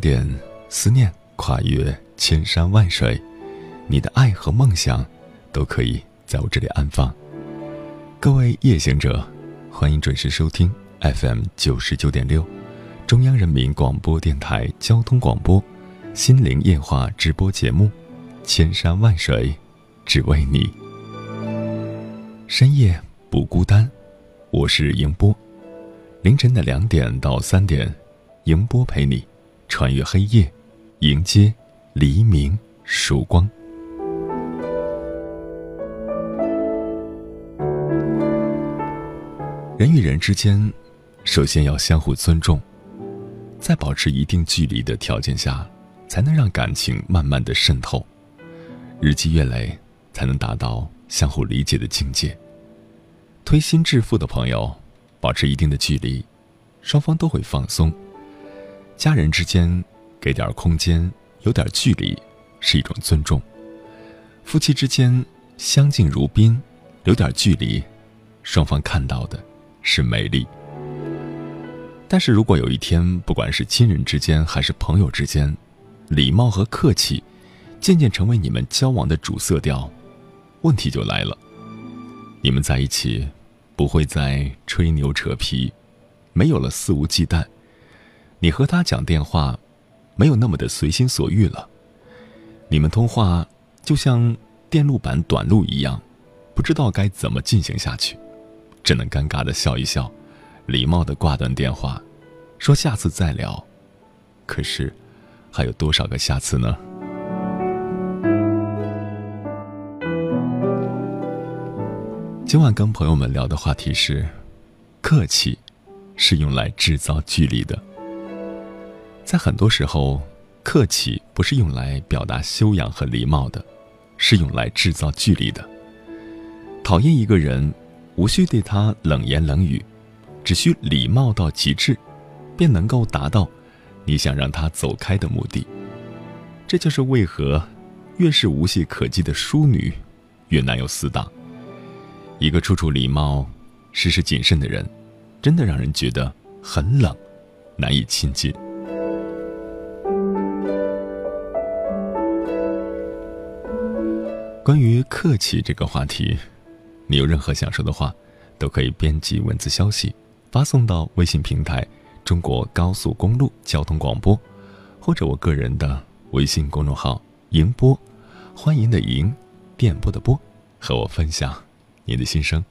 点，思念跨越千山万水，你的爱和梦想都可以在我这里安放。各位夜行者，欢迎准时收听 FM 九十九点六，中央人民广播电台交通广播《心灵夜话》直播节目《千山万水只为你》，深夜不孤单。我是迎波，凌晨的两点到三点，迎波陪你。穿越黑夜，迎接黎明曙光。人与人之间，首先要相互尊重，在保持一定距离的条件下，才能让感情慢慢的渗透，日积月累，才能达到相互理解的境界。推心置腹的朋友，保持一定的距离，双方都会放松。家人之间，给点空间，有点距离，是一种尊重；夫妻之间，相敬如宾，留点距离，双方看到的是美丽。但是如果有一天，不管是亲人之间还是朋友之间，礼貌和客气渐渐成为你们交往的主色调，问题就来了。你们在一起，不会再吹牛扯皮，没有了肆无忌惮。你和他讲电话，没有那么的随心所欲了。你们通话就像电路板短路一样，不知道该怎么进行下去，只能尴尬的笑一笑，礼貌的挂断电话，说下次再聊。可是，还有多少个下次呢？今晚跟朋友们聊的话题是：客气是用来制造距离的。在很多时候，客气不是用来表达修养和礼貌的，是用来制造距离的。讨厌一个人，无需对他冷言冷语，只需礼貌到极致，便能够达到你想让他走开的目的。这就是为何越是无懈可击的淑女，越难有死党。一个处处礼貌、时时谨慎的人，真的让人觉得很冷，难以亲近。关于客气这个话题，你有任何想说的话，都可以编辑文字消息发送到微信平台“中国高速公路交通广播”，或者我个人的微信公众号“迎波”，欢迎的迎，电波的波，和我分享你的心声。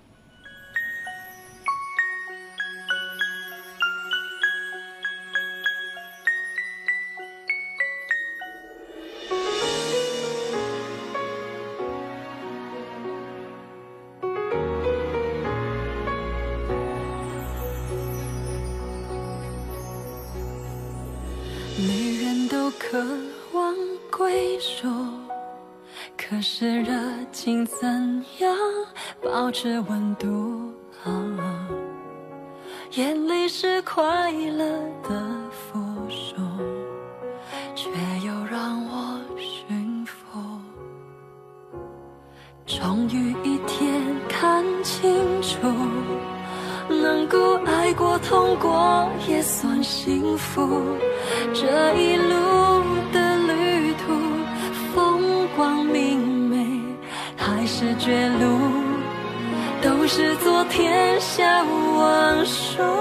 是温度，眼里是快乐的附属，却又让我驯服。终于一天看清楚，能够爱过、痛过，也算幸福。这一路手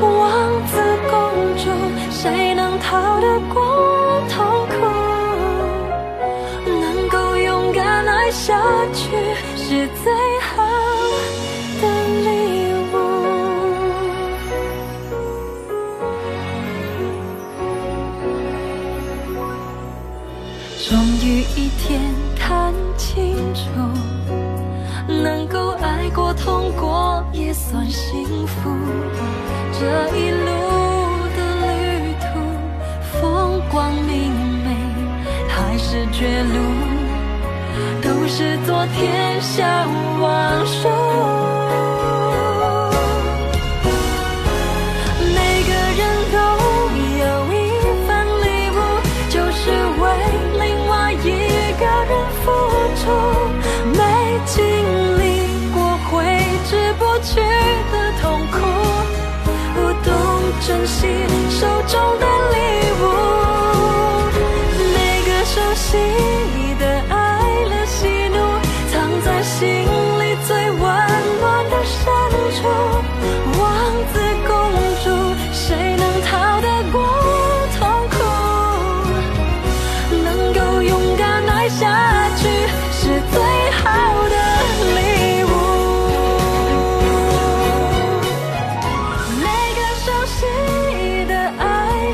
王子公主，谁能逃得过痛苦？能够勇敢爱下去，是最绝路都是昨天相忘树每个人都有一份礼物就是为另外一个人付出没经历过挥之不去的痛苦不懂珍惜手中的礼物每个熟悉的爱乐喜怒，藏在心里最温暖的深处。王子公主，谁能逃得过痛苦？能够勇敢爱下去，是最好的礼物。每个熟悉的爱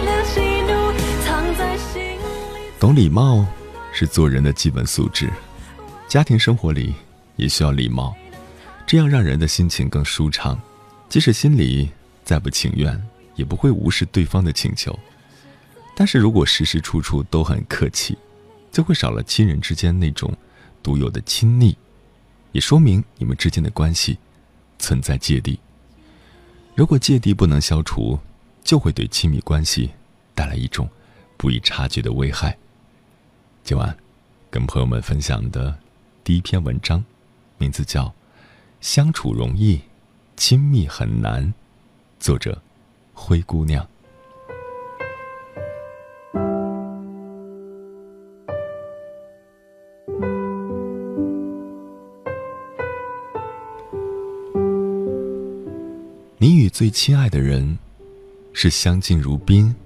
乐喜怒，藏在心里。懂礼貌是做人的基本素质，家庭生活里也需要礼貌，这样让人的心情更舒畅。即使心里再不情愿，也不会无视对方的请求。但是如果时时处处都很客气，就会少了亲人之间那种独有的亲昵，也说明你们之间的关系存在芥蒂。如果芥蒂不能消除，就会对亲密关系带来一种不易察觉的危害。今晚跟朋友们分享的第一篇文章，名字叫《相处容易，亲密很难》，作者灰姑娘。你与最亲爱的人是相敬如宾，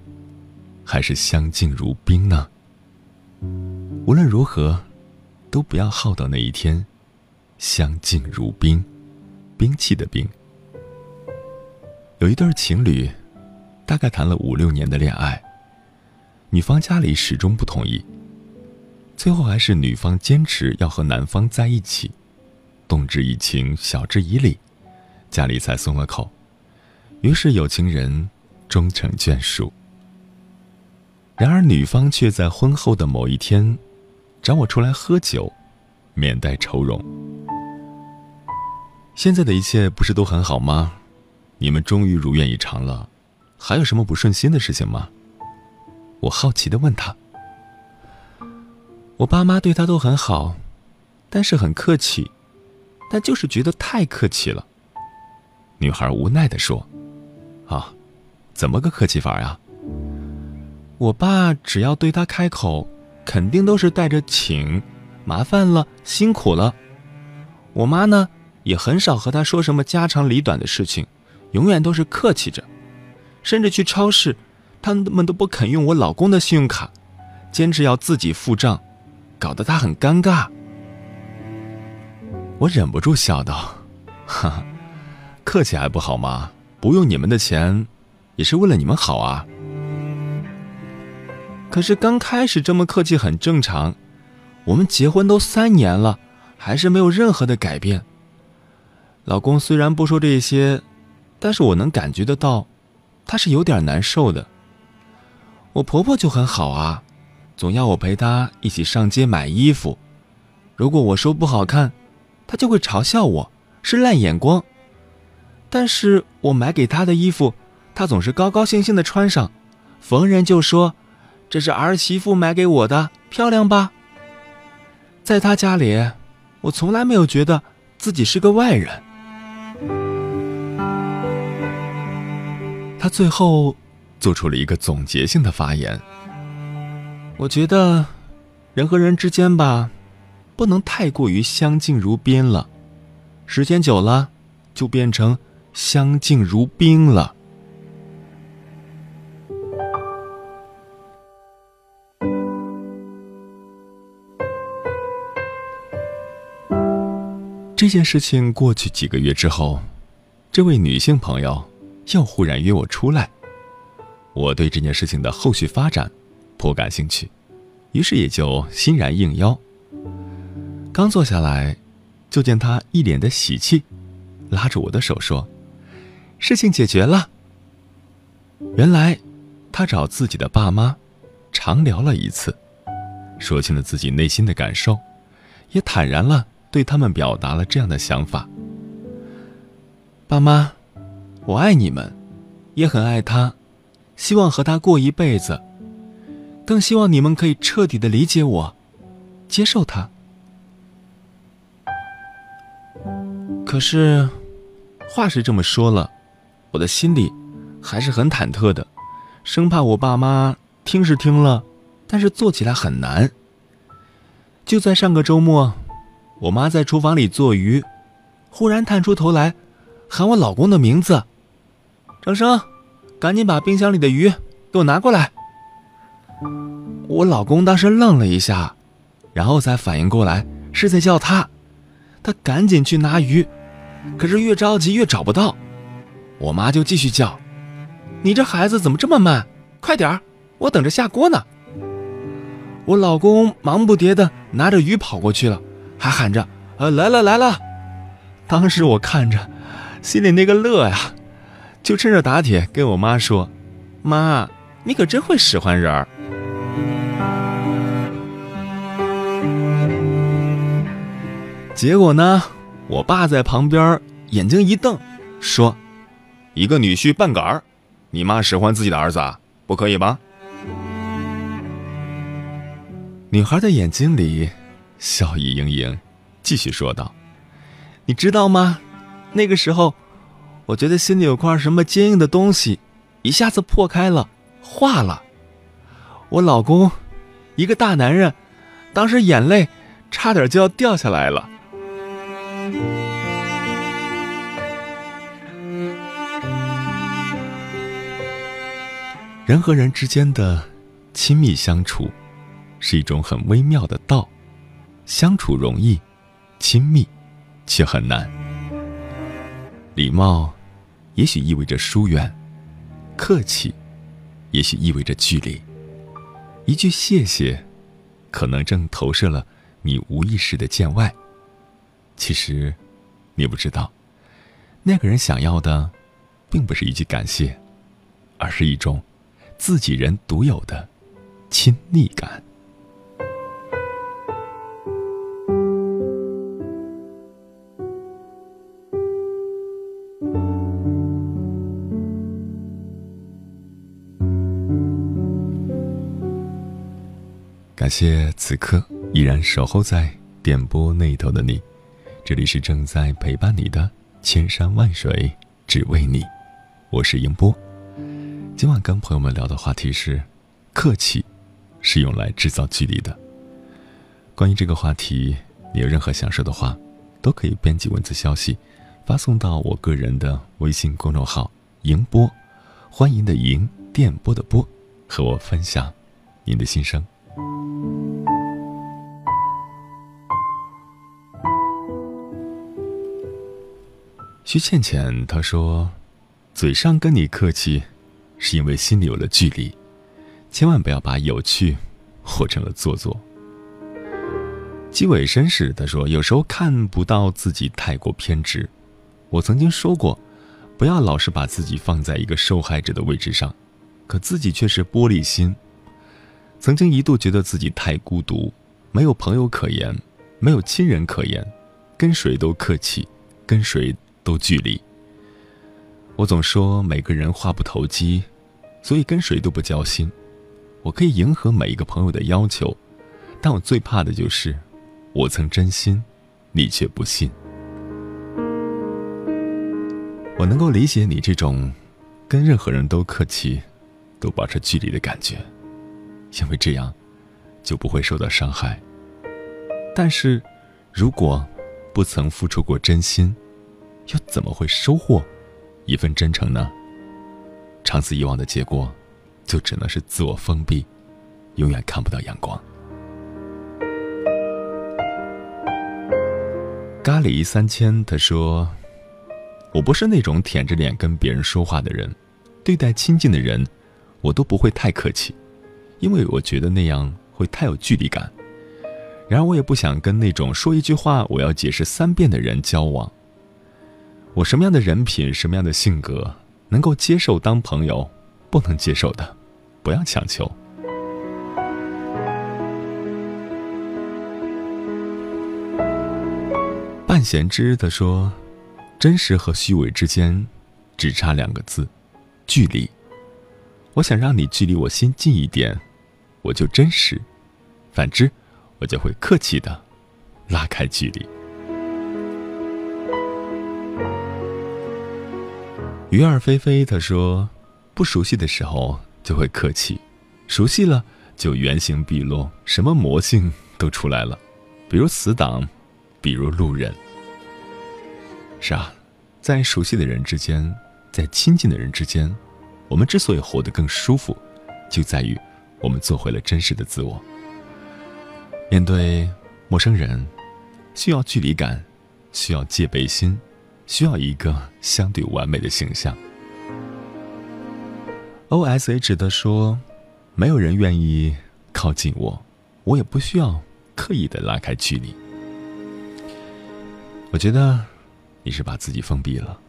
还是相敬如宾呢？无论如何，都不要耗到那一天，相敬如宾，兵器的兵。有一对情侣，大概谈了五六年的恋爱，女方家里始终不同意，最后还是女方坚持要和男方在一起，动之以情，晓之以理，家里才松了口。于是有情人终成眷属。然而女方却在婚后的某一天，找我出来喝酒，面带愁容。现在的一切不是都很好吗？你们终于如愿以偿了，还有什么不顺心的事情吗？我好奇的问他。我爸妈对他都很好，但是很客气，但就是觉得太客气了。女孩无奈的说。啊，怎么个客气法呀？我爸只要对他开口，肯定都是带着请，麻烦了，辛苦了。我妈呢，也很少和他说什么家长里短的事情，永远都是客气着。甚至去超市，他们都不肯用我老公的信用卡，坚持要自己付账，搞得他很尴尬。我忍不住笑道：“哈哈，客气还不好吗？”不用你们的钱，也是为了你们好啊。可是刚开始这么客气很正常，我们结婚都三年了，还是没有任何的改变。老公虽然不说这些，但是我能感觉得到，他是有点难受的。我婆婆就很好啊，总要我陪她一起上街买衣服。如果我说不好看，她就会嘲笑我是烂眼光。但是我买给她的衣服，她总是高高兴兴的穿上，逢人就说：“这是儿媳妇买给我的，漂亮吧？”在他家里，我从来没有觉得自己是个外人。他最后做出了一个总结性的发言。我觉得，人和人之间吧，不能太过于相敬如宾了，时间久了，就变成相敬如宾了。这件事情过去几个月之后，这位女性朋友又忽然约我出来。我对这件事情的后续发展颇感兴趣，于是也就欣然应邀。刚坐下来，就见她一脸的喜气，拉着我的手说：“事情解决了。”原来，她找自己的爸妈长聊了一次，说清了自己内心的感受，也坦然了。对他们表达了这样的想法：“爸妈，我爱你们，也很爱他，希望和他过一辈子。更希望你们可以彻底的理解我，接受他。可是，话是这么说了，我的心里还是很忐忑的，生怕我爸妈听是听了，但是做起来很难。就在上个周末。”我妈在厨房里做鱼，忽然探出头来，喊我老公的名字：“张生，赶紧把冰箱里的鱼给我拿过来。”我老公当时愣了一下，然后才反应过来是在叫他，他赶紧去拿鱼，可是越着急越找不到，我妈就继续叫：“你这孩子怎么这么慢？快点儿，我等着下锅呢。”我老公忙不迭的拿着鱼跑过去了。还喊着：“呃，来了来了！”当时我看着，心里那个乐呀，就趁热打铁跟我妈说：“妈，你可真会使唤人儿。”结果呢，我爸在旁边眼睛一瞪，说：“一个女婿半杆儿，你妈使唤自己的儿子，不可以吧？”女孩的眼睛里。笑意盈盈，继续说道：“你知道吗？那个时候，我觉得心里有块什么坚硬的东西，一下子破开了，化了。我老公，一个大男人，当时眼泪差点就要掉下来了。人和人之间的亲密相处，是一种很微妙的道。”相处容易，亲密却很难。礼貌，也许意味着疏远；客气，也许意味着距离。一句谢谢，可能正投射了你无意识的见外。其实，你不知道，那个人想要的，并不是一句感谢，而是一种自己人独有的亲昵感。感谢此刻依然守候在电波那头的你，这里是正在陪伴你的千山万水只为你，我是英波。今晚跟朋友们聊的话题是：客气是用来制造距离的。关于这个话题，你有任何想说的话，都可以编辑文字消息发送到我个人的微信公众号“迎波”，欢迎的迎，电波的波，和我分享您的心声。徐倩倩她说：“嘴上跟你客气，是因为心里有了距离，千万不要把有趣活成了做作。”基伟绅士他说：“有时候看不到自己太过偏执，我曾经说过，不要老是把自己放在一个受害者的位置上，可自己却是玻璃心。曾经一度觉得自己太孤独，没有朋友可言，没有亲人可言，跟谁都客气，跟谁都距离。我总说每个人话不投机，所以跟谁都不交心。我可以迎合每一个朋友的要求，但我最怕的就是我曾真心，你却不信。我能够理解你这种跟任何人都客气、都保持距离的感觉，因为这样就不会受到伤害。但是，如果不曾付出过真心，又怎么会收获一份真诚呢？长此以往的结果，就只能是自我封闭，永远看不到阳光。咖喱三千他说：“我不是那种舔着脸跟别人说话的人，对待亲近的人，我都不会太客气，因为我觉得那样会太有距离感。”然而，我也不想跟那种说一句话我要解释三遍的人交往。我什么样的人品、什么样的性格，能够接受当朋友，不能接受的，不要强求。半闲之的说：“真实和虚伪之间，只差两个字，距离。我想让你距离我心近一点，我就真实；反之。”我就会客气的拉开距离。鱼儿飞飞他说：“不熟悉的时候就会客气，熟悉了就原形毕露，什么魔性都出来了，比如死党，比如路人。”是啊，在熟悉的人之间，在亲近的人之间，我们之所以活得更舒服，就在于我们做回了真实的自我。面对陌生人，需要距离感，需要戒备心，需要一个相对完美的形象。O S H 的说：“没有人愿意靠近我，我也不需要刻意的拉开距离。”我觉得你是把自己封闭了，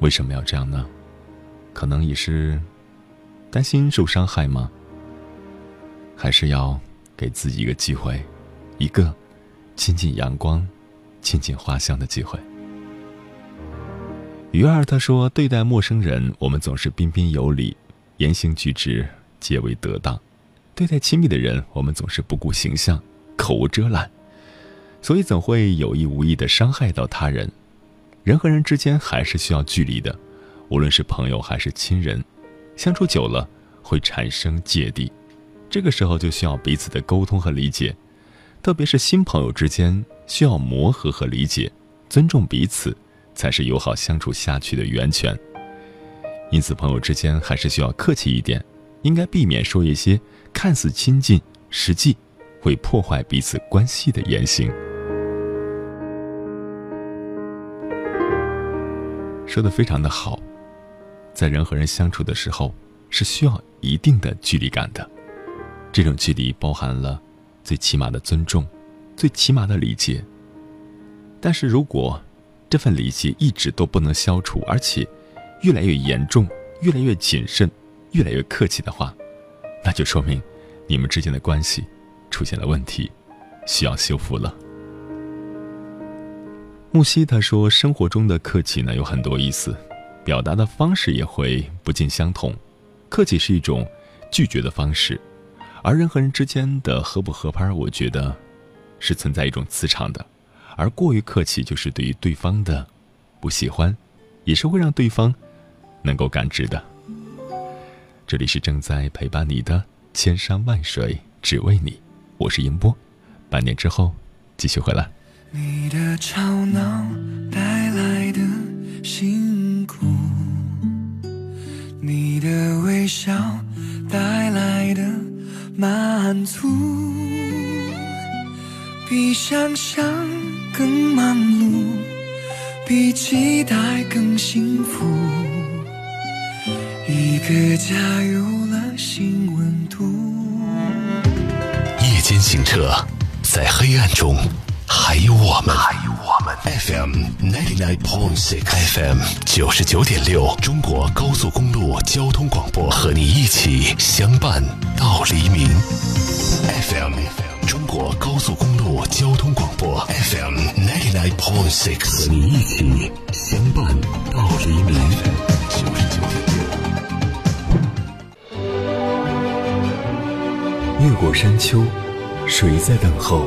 为什么要这样呢？可能也是担心受伤害吗？还是要？给自己一个机会，一个亲近阳光、亲近花香的机会。鱼儿他说：“对待陌生人，我们总是彬彬有礼，言行举止皆为得当；对待亲密的人，我们总是不顾形象，口无遮拦，所以总会有意无意的伤害到他人。人和人之间还是需要距离的，无论是朋友还是亲人，相处久了会产生芥蒂。”这个时候就需要彼此的沟通和理解，特别是新朋友之间需要磨合和理解，尊重彼此才是友好相处下去的源泉。因此，朋友之间还是需要客气一点，应该避免说一些看似亲近，实际会破坏彼此关系的言行。说的非常的好，在人和人相处的时候，是需要一定的距离感的。这种距离包含了最起码的尊重，最起码的理解。但是如果这份理解一直都不能消除，而且越来越严重、越来越谨慎、越来越客气的话，那就说明你们之间的关系出现了问题，需要修复了。木西他说：“生活中的客气呢有很多意思，表达的方式也会不尽相同。客气是一种拒绝的方式。”而人和人之间的合不合拍，我觉得是存在一种磁场的，而过于客气就是对于对方的不喜欢，也是会让对方能够感知的。这里是正在陪伴你的千山万水只为你，我是英波，半年之后继续回来。你的吵闹带来的辛苦，你的微笑带来的。满足，比想象更忙碌，比期待更幸福。一个家有了新温度。夜间行车，在黑暗中还有我们。还有我们。FM ninety nine point six，FM 九十九点六，中国高速公路交通广播，和你一起相伴到黎明。FM。中国高速公路交通广播 FM ninety nine point six，和你一起相伴到黎明。九十九点六。越过山丘，谁在等候？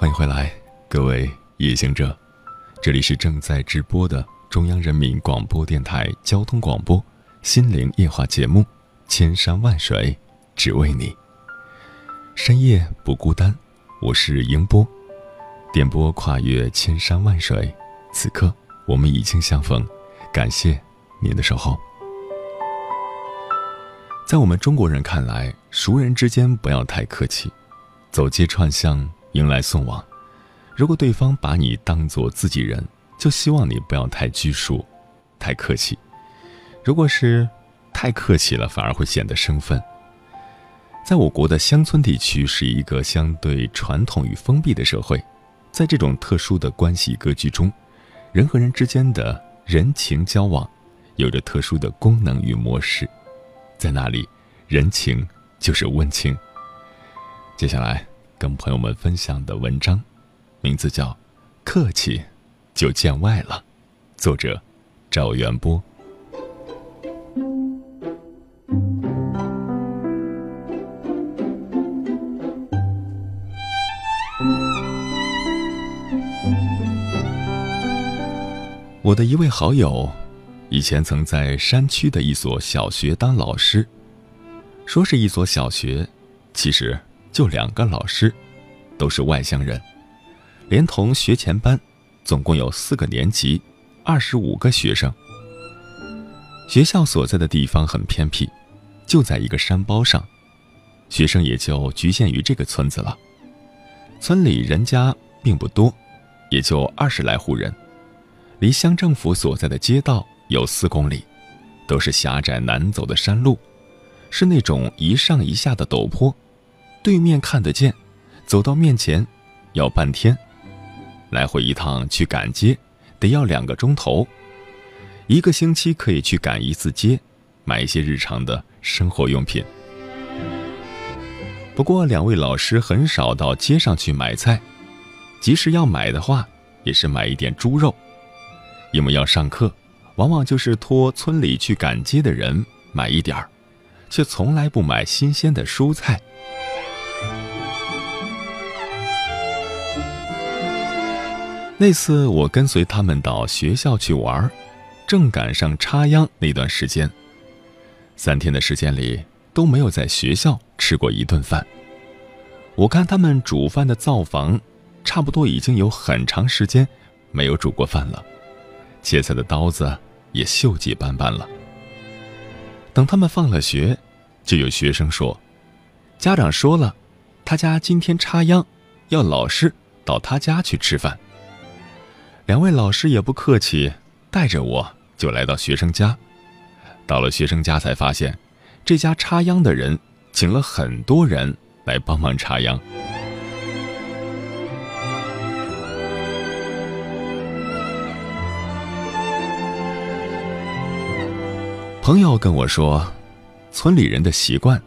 欢迎回来，各位夜行者，这里是正在直播的中央人民广播电台交通广播《心灵夜话》节目，《千山万水只为你》，深夜不孤单，我是迎波，电波跨越千山万水，此刻我们已经相逢，感谢您的守候。在我们中国人看来，熟人之间不要太客气，走街串巷。迎来送往，如果对方把你当做自己人，就希望你不要太拘束、太客气。如果是太客气了，反而会显得生分。在我国的乡村地区，是一个相对传统与封闭的社会，在这种特殊的关系格局中，人和人之间的人情交往，有着特殊的功能与模式。在那里，人情就是温情。接下来。跟朋友们分享的文章，名字叫《客气就见外了》，作者赵元波。我的一位好友，以前曾在山区的一所小学当老师，说是一所小学，其实。就两个老师，都是外乡人，连同学前班，总共有四个年级，二十五个学生。学校所在的地方很偏僻，就在一个山包上，学生也就局限于这个村子了。村里人家并不多，也就二十来户人，离乡政府所在的街道有四公里，都是狭窄难走的山路，是那种一上一下的陡坡。对面看得见，走到面前要半天，来回一趟去赶街得要两个钟头，一个星期可以去赶一次街，买一些日常的生活用品。不过两位老师很少到街上去买菜，即使要买的话，也是买一点猪肉，因为要上课，往往就是托村里去赶街的人买一点儿，却从来不买新鲜的蔬菜。那次我跟随他们到学校去玩，正赶上插秧那段时间。三天的时间里都没有在学校吃过一顿饭。我看他们煮饭的灶房，差不多已经有很长时间没有煮过饭了，切菜的刀子也锈迹斑斑了。等他们放了学，就有学生说：“家长说了，他家今天插秧，要老师到他家去吃饭。”两位老师也不客气，带着我就来到学生家。到了学生家才发现，这家插秧的人请了很多人来帮忙插秧。朋友跟我说，村里人的习惯，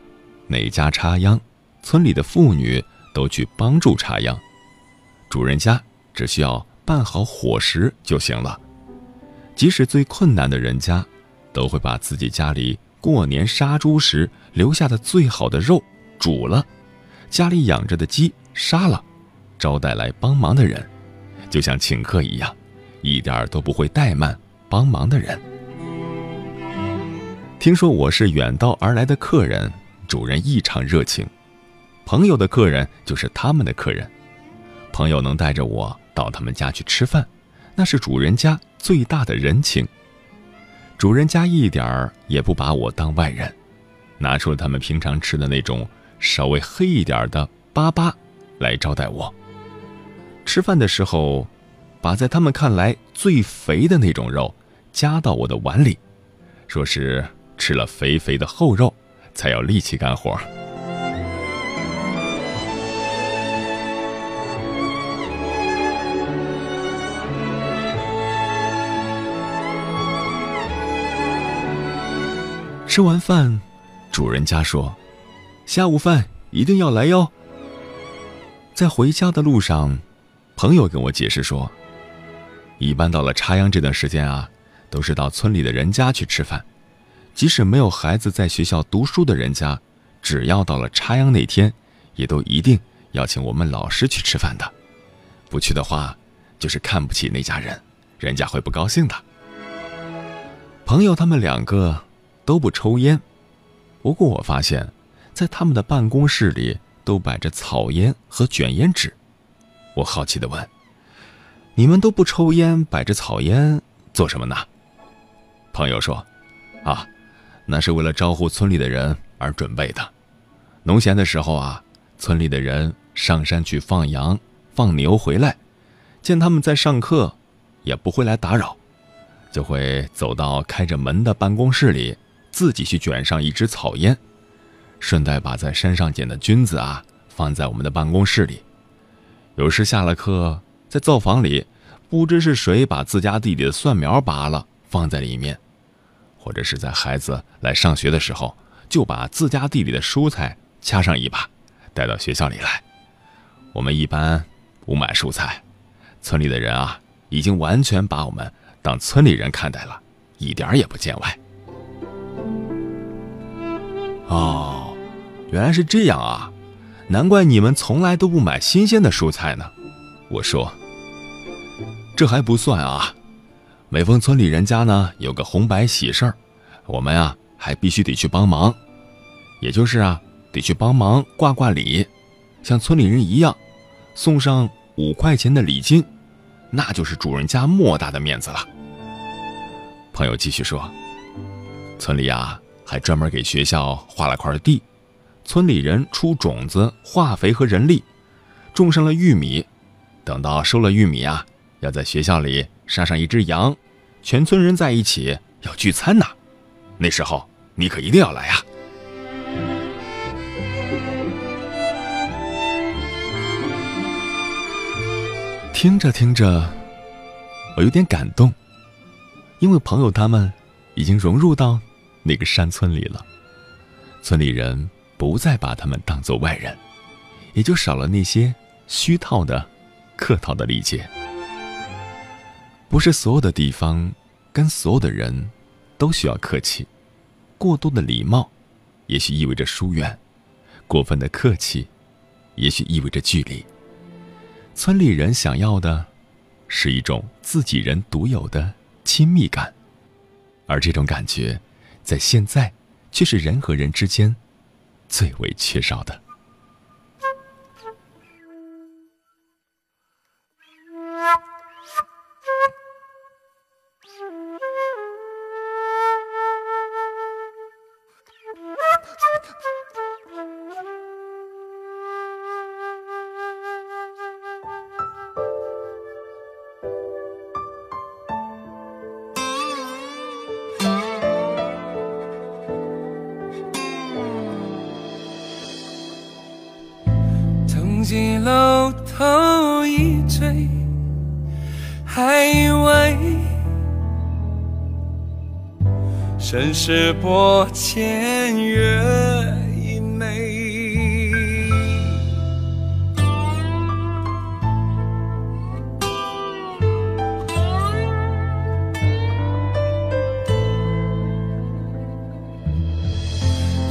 哪家插秧，村里的妇女都去帮助插秧，主人家只需要。办好伙食就行了，即使最困难的人家，都会把自己家里过年杀猪时留下的最好的肉煮了，家里养着的鸡杀了，招待来帮忙的人，就像请客一样，一点儿都不会怠慢帮忙的人。听说我是远道而来的客人，主人异常热情，朋友的客人就是他们的客人，朋友能带着我。到他们家去吃饭，那是主人家最大的人情。主人家一点儿也不把我当外人，拿出了他们平常吃的那种稍微黑一点的粑粑来招待我。吃饭的时候，把在他们看来最肥的那种肉夹到我的碗里，说是吃了肥肥的厚肉才有力气干活。吃完饭，主人家说：“下午饭一定要来哟。”在回家的路上，朋友跟我解释说：“一般到了插秧这段时间啊，都是到村里的人家去吃饭。即使没有孩子在学校读书的人家，只要到了插秧那天，也都一定要请我们老师去吃饭的。不去的话，就是看不起那家人，人家会不高兴的。”朋友他们两个。都不抽烟，不过我发现，在他们的办公室里都摆着草烟和卷烟纸。我好奇的问：“你们都不抽烟，摆着草烟做什么呢？”朋友说：“啊，那是为了招呼村里的人而准备的。农闲的时候啊，村里的人上山去放羊、放牛回来，见他们在上课，也不会来打扰，就会走到开着门的办公室里。”自己去卷上一支草烟，顺带把在山上捡的菌子啊放在我们的办公室里。有时下了课，在灶房里，不知是谁把自家地里的蒜苗拔了放在里面，或者是在孩子来上学的时候，就把自家地里的蔬菜掐上一把，带到学校里来。我们一般不买蔬菜，村里的人啊已经完全把我们当村里人看待了，一点也不见外。哦，原来是这样啊，难怪你们从来都不买新鲜的蔬菜呢。我说，这还不算啊，每逢村里人家呢有个红白喜事儿，我们呀还必须得去帮忙，也就是啊得去帮忙挂挂礼，像村里人一样，送上五块钱的礼金，那就是主人家莫大的面子了。朋友继续说，村里啊。还专门给学校划了块地，村里人出种子、化肥和人力，种上了玉米。等到收了玉米啊，要在学校里杀上一只羊，全村人在一起要聚餐呢。那时候你可一定要来呀！听着听着，我有点感动，因为朋友他们已经融入到。那个山村里了，村里人不再把他们当做外人，也就少了那些虚套的、客套的理解。不是所有的地方跟所有的人都需要客气，过多的礼貌，也许意味着疏远；过分的客气，也许意味着距离。村里人想要的，是一种自己人独有的亲密感，而这种感觉。在现在，却是人和人之间最为缺少的。世破千月一枚。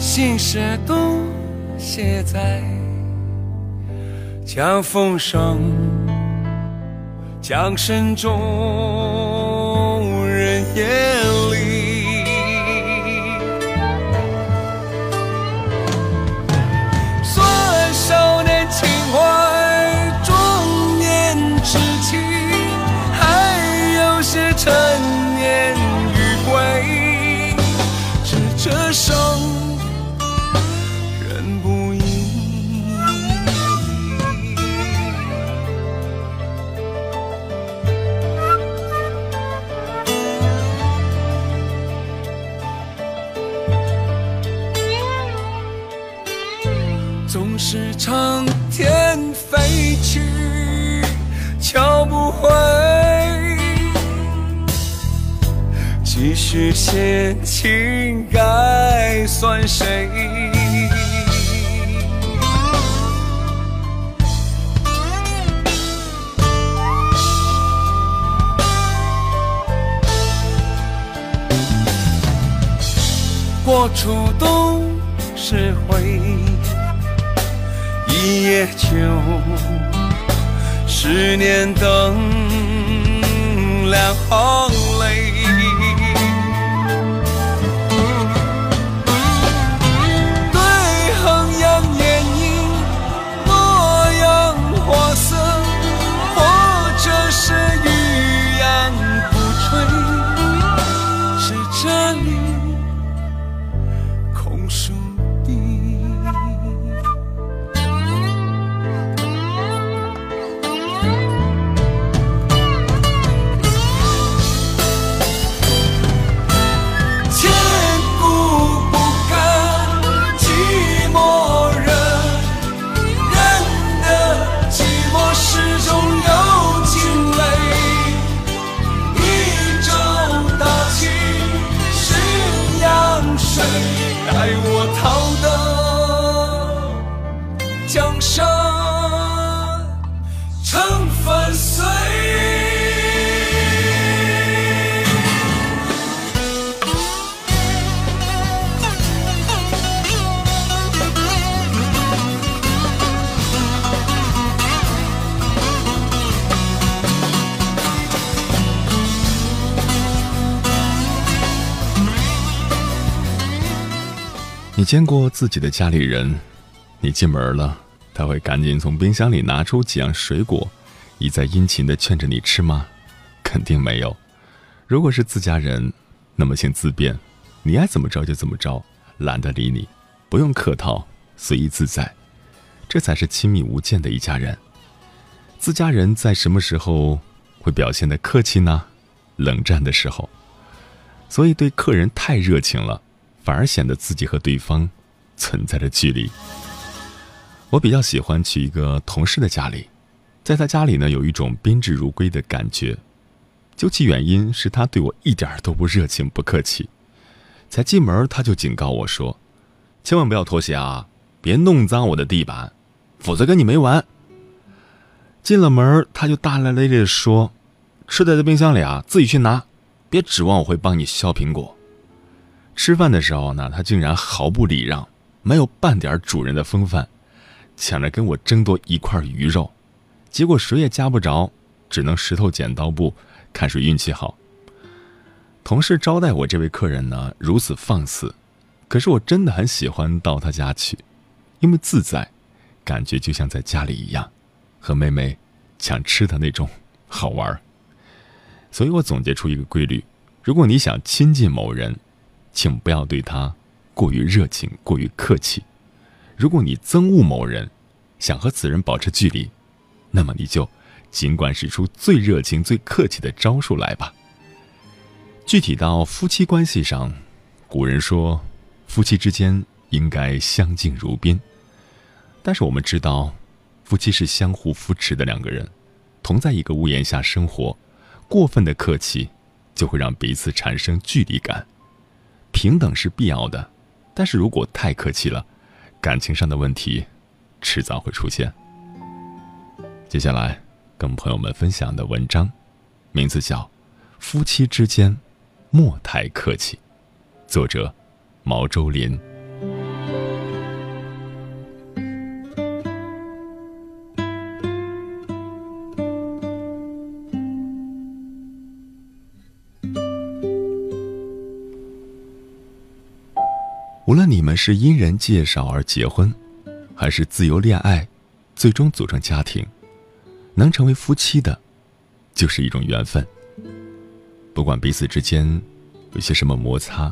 心事都写在。江风声，江声中人烟生人不易总是长天飞去敲不回。继续写情感算谁？过初冬是灰，一夜秋，十年灯两红见过自己的家里人，你进门了，他会赶紧从冰箱里拿出几样水果，一再殷勤的劝着你吃吗？肯定没有。如果是自家人，那么请自便，你爱怎么着就怎么着，懒得理你，不用客套，随意自在，这才是亲密无间的一家人。自家人在什么时候会表现的客气呢？冷战的时候。所以对客人太热情了。反而显得自己和对方存在着距离。我比较喜欢去一个同事的家里，在他家里呢，有一种宾至如归的感觉。究其原因，是他对我一点都不热情、不客气。才进门，他就警告我说：“千万不要脱鞋啊，别弄脏我的地板，否则跟你没完。”进了门，他就大咧咧地说：“吃的在冰箱里啊，自己去拿，别指望我会帮你削苹果。”吃饭的时候呢，他竟然毫不礼让，没有半点主人的风范，抢着跟我争夺一块鱼肉，结果谁也夹不着，只能石头剪刀布，看谁运气好。同事招待我这位客人呢，如此放肆，可是我真的很喜欢到他家去，因为自在，感觉就像在家里一样，和妹妹抢吃的那种好玩。所以我总结出一个规律：如果你想亲近某人，请不要对他过于热情、过于客气。如果你憎恶某人，想和此人保持距离，那么你就尽管使出最热情、最客气的招数来吧。具体到夫妻关系上，古人说，夫妻之间应该相敬如宾。但是我们知道，夫妻是相互扶持的两个人，同在一个屋檐下生活，过分的客气就会让彼此产生距离感。平等是必要的，但是如果太客气了，感情上的问题迟早会出现。接下来跟朋友们分享的文章，名字叫《夫妻之间莫太客气》，作者毛周林。是因人介绍而结婚，还是自由恋爱，最终组成家庭，能成为夫妻的，就是一种缘分。不管彼此之间有些什么摩擦，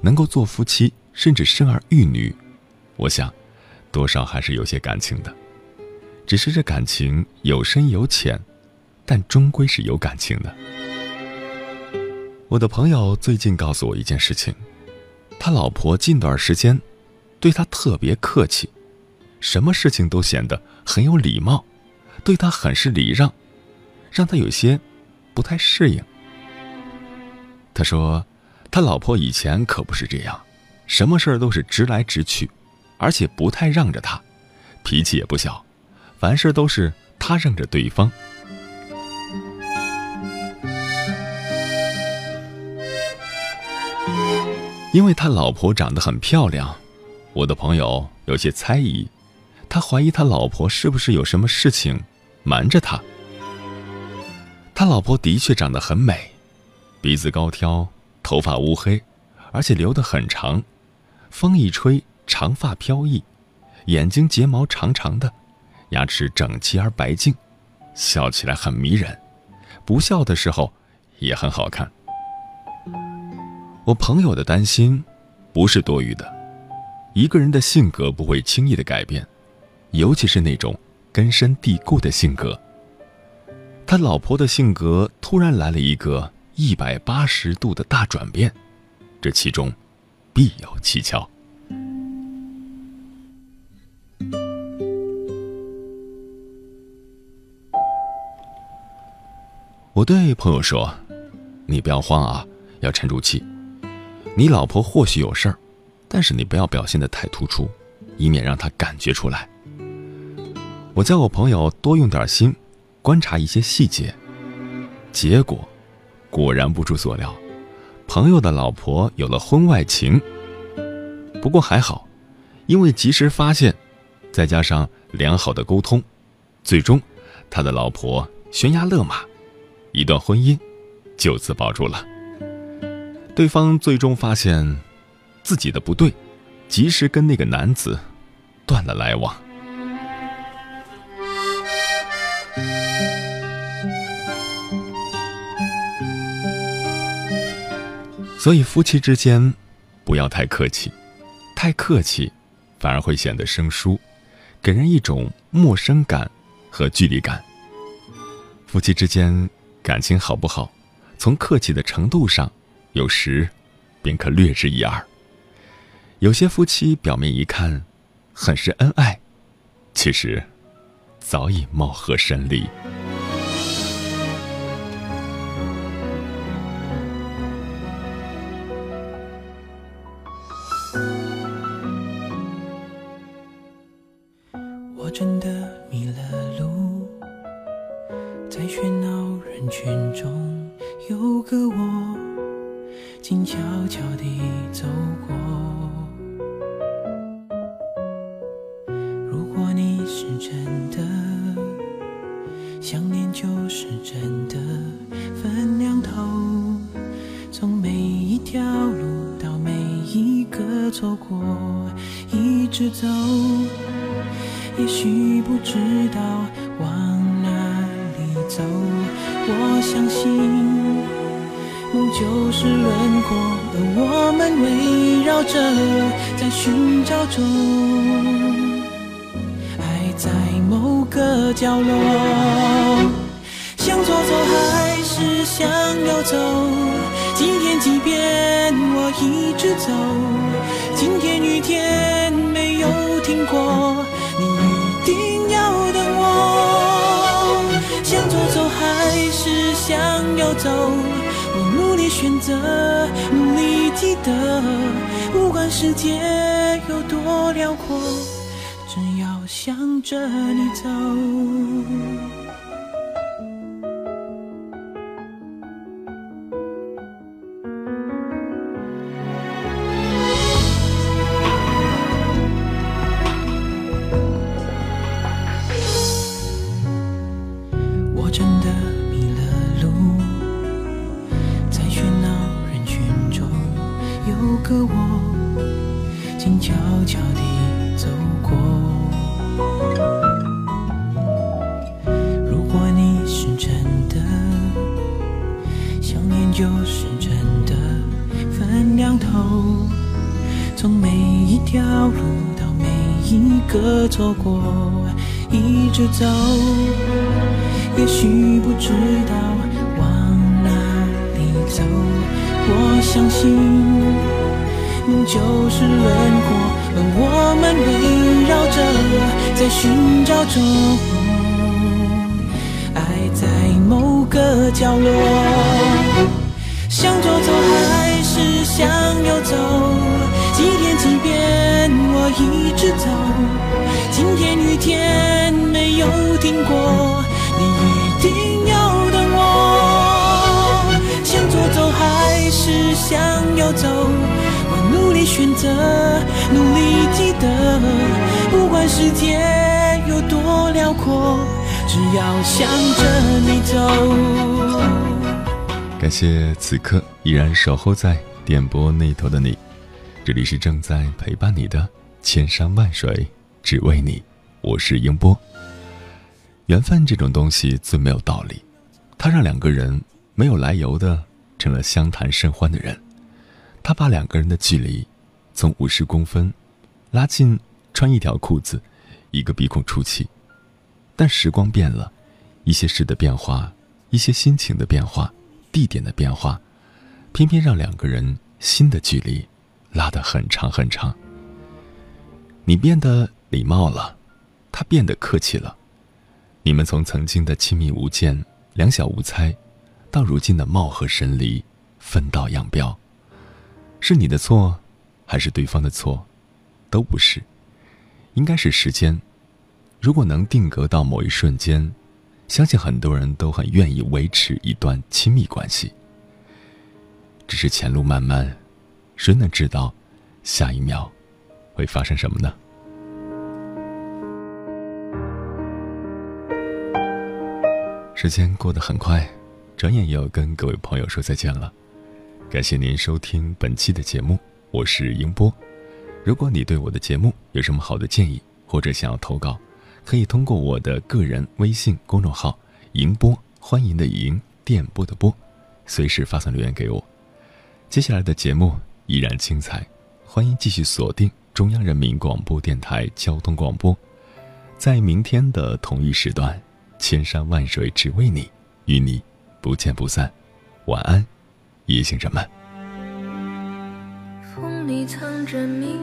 能够做夫妻，甚至生儿育女，我想，多少还是有些感情的。只是这感情有深有浅，但终归是有感情的。我的朋友最近告诉我一件事情。他老婆近段时间对他特别客气，什么事情都显得很有礼貌，对他很是礼让，让他有些不太适应。他说，他老婆以前可不是这样，什么事儿都是直来直去，而且不太让着他，脾气也不小，凡事都是他让着对方。因为他老婆长得很漂亮，我的朋友有些猜疑。他怀疑他老婆是不是有什么事情瞒着他。他老婆的确长得很美，鼻子高挑，头发乌黑，而且留得很长，风一吹长发飘逸，眼睛睫毛长长的，牙齿整齐而白净，笑起来很迷人，不笑的时候也很好看。我朋友的担心不是多余的，一个人的性格不会轻易的改变。尤其是那种根深蒂固的性格，他老婆的性格突然来了一个一百八十度的大转变，这其中必有蹊跷。我对朋友说：“你不要慌啊，要沉住气。你老婆或许有事儿，但是你不要表现的太突出，以免让她感觉出来。”我叫我朋友多用点心，观察一些细节。结果，果然不出所料，朋友的老婆有了婚外情。不过还好，因为及时发现，再加上良好的沟通，最终，他的老婆悬崖勒马，一段婚姻就此保住了。对方最终发现自己的不对，及时跟那个男子断了来往。所以，夫妻之间不要太客气，太客气反而会显得生疏，给人一种陌生感和距离感。夫妻之间感情好不好，从客气的程度上，有时便可略知一二。有些夫妻表面一看很是恩爱，其实早已貌合神离。也许不知道往哪里走，我相信梦就是轮廓，而我们围绕着在寻找中，爱在某个角落。向左走还是向右走？今天即便我一直走，今天雨天没有停过。定要等我向左走还是向右走？我努力选择你记得不管世界有多辽阔只要向着你走。从每一条路到每一个错过，一直走，也许不知道往哪里走。我相信，梦就是轮廓，而我们围绕着，在寻找中，爱在某个角落。向左走还是向右走？几天几遍我一直走。今天雨天没有停过，你一定要等我。向左走还是向右走？我努力选择，努力记得，不管世界有多辽阔，只要向着你走。感谢此刻依然守候在电波那头的你，这里是正在陪伴你的千山万水，只为你。我是英波。缘分这种东西最没有道理，它让两个人没有来由的成了相谈甚欢的人，它把两个人的距离从五十公分拉近穿一条裤子，一个鼻孔出气。但时光变了，一些事的变化，一些心情的变化，地点的变化，偏偏让两个人心的距离拉得很长很长。你变得礼貌了。他变得客气了，你们从曾经的亲密无间、两小无猜，到如今的貌合神离、分道扬镳，是你的错，还是对方的错？都不是，应该是时间。如果能定格到某一瞬间，相信很多人都很愿意维持一段亲密关系。只是前路漫漫，谁能知道下一秒会发生什么呢？时间过得很快，转眼又要跟各位朋友说再见了。感谢您收听本期的节目，我是英波。如果你对我的节目有什么好的建议，或者想要投稿，可以通过我的个人微信公众号“银波”，欢迎的迎，电波的波，随时发送留言给我。接下来的节目依然精彩，欢迎继续锁定中央人民广播电台交通广播，在明天的同一时段。千山万水只为你，与你不见不散。晚安，夜行人们。风里藏着秘